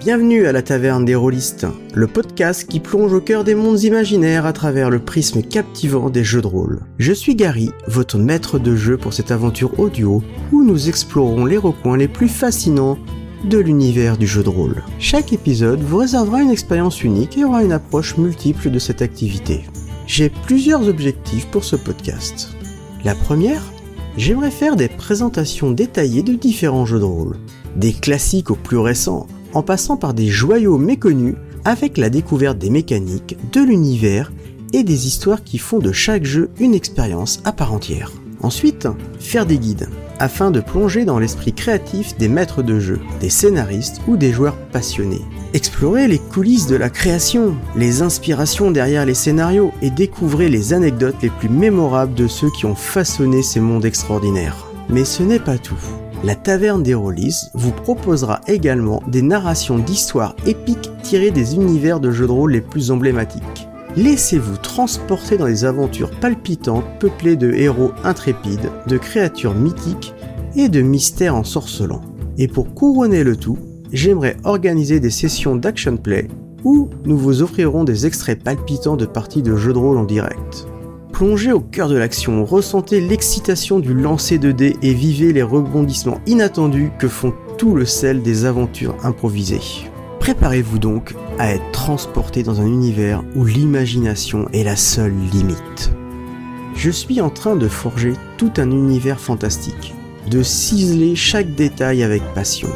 Bienvenue à la Taverne des Rôlistes, le podcast qui plonge au cœur des mondes imaginaires à travers le prisme captivant des jeux de rôle. Je suis Gary, votre maître de jeu pour cette aventure audio où nous explorons les recoins les plus fascinants de l'univers du jeu de rôle. Chaque épisode vous réservera une expérience unique et aura une approche multiple de cette activité. J'ai plusieurs objectifs pour ce podcast. La première, j'aimerais faire des présentations détaillées de différents jeux de rôle, des classiques aux plus récents, en passant par des joyaux méconnus avec la découverte des mécaniques, de l'univers et des histoires qui font de chaque jeu une expérience à part entière. Ensuite, faire des guides, afin de plonger dans l'esprit créatif des maîtres de jeu, des scénaristes ou des joueurs passionnés. Explorer les coulisses de la création, les inspirations derrière les scénarios et découvrir les anecdotes les plus mémorables de ceux qui ont façonné ces mondes extraordinaires. Mais ce n'est pas tout la Taverne des Rollis vous proposera également des narrations d'histoires épiques tirées des univers de jeux de rôle les plus emblématiques. Laissez-vous transporter dans des aventures palpitantes peuplées de héros intrépides, de créatures mythiques et de mystères ensorcelants. Et pour couronner le tout, j'aimerais organiser des sessions d'action play où nous vous offrirons des extraits palpitants de parties de jeux de rôle en direct. Plongez au cœur de l'action, ressentez l'excitation du lancer de dés et vivez les rebondissements inattendus que font tout le sel des aventures improvisées. Préparez-vous donc à être transporté dans un univers où l'imagination est la seule limite. Je suis en train de forger tout un univers fantastique, de ciseler chaque détail avec passion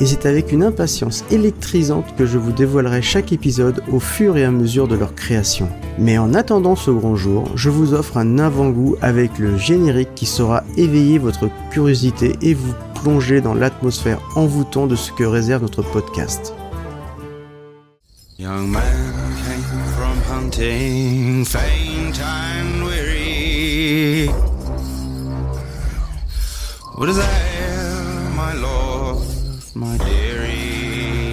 et c'est avec une impatience électrisante que je vous dévoilerai chaque épisode au fur et à mesure de leur création. Mais en attendant ce grand jour, je vous offre un avant-goût avec le générique qui saura éveiller votre curiosité et vous plonger dans l'atmosphère envoûtante de ce que réserve notre podcast. Young man came from hunting, faint weary. What is that, my lord? My dearie.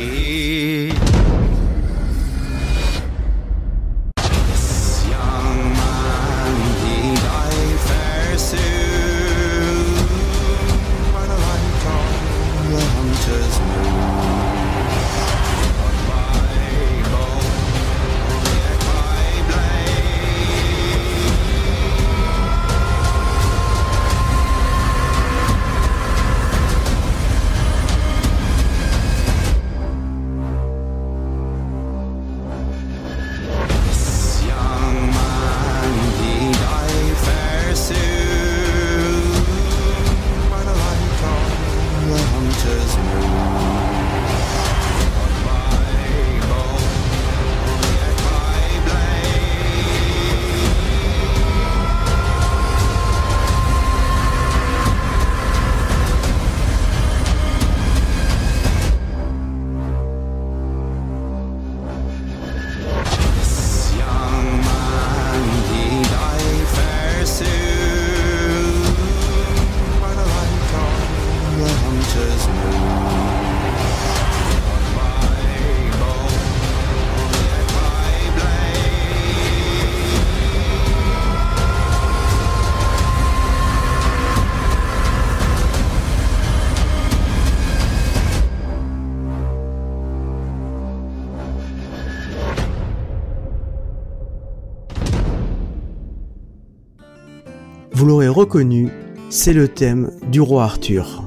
Vous l'aurez reconnu, c'est le thème du roi Arthur.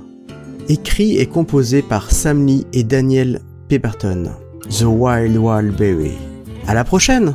Écrit et composé par Sam Lee et Daniel Pemberton. The Wild Wild Berry. À la prochaine!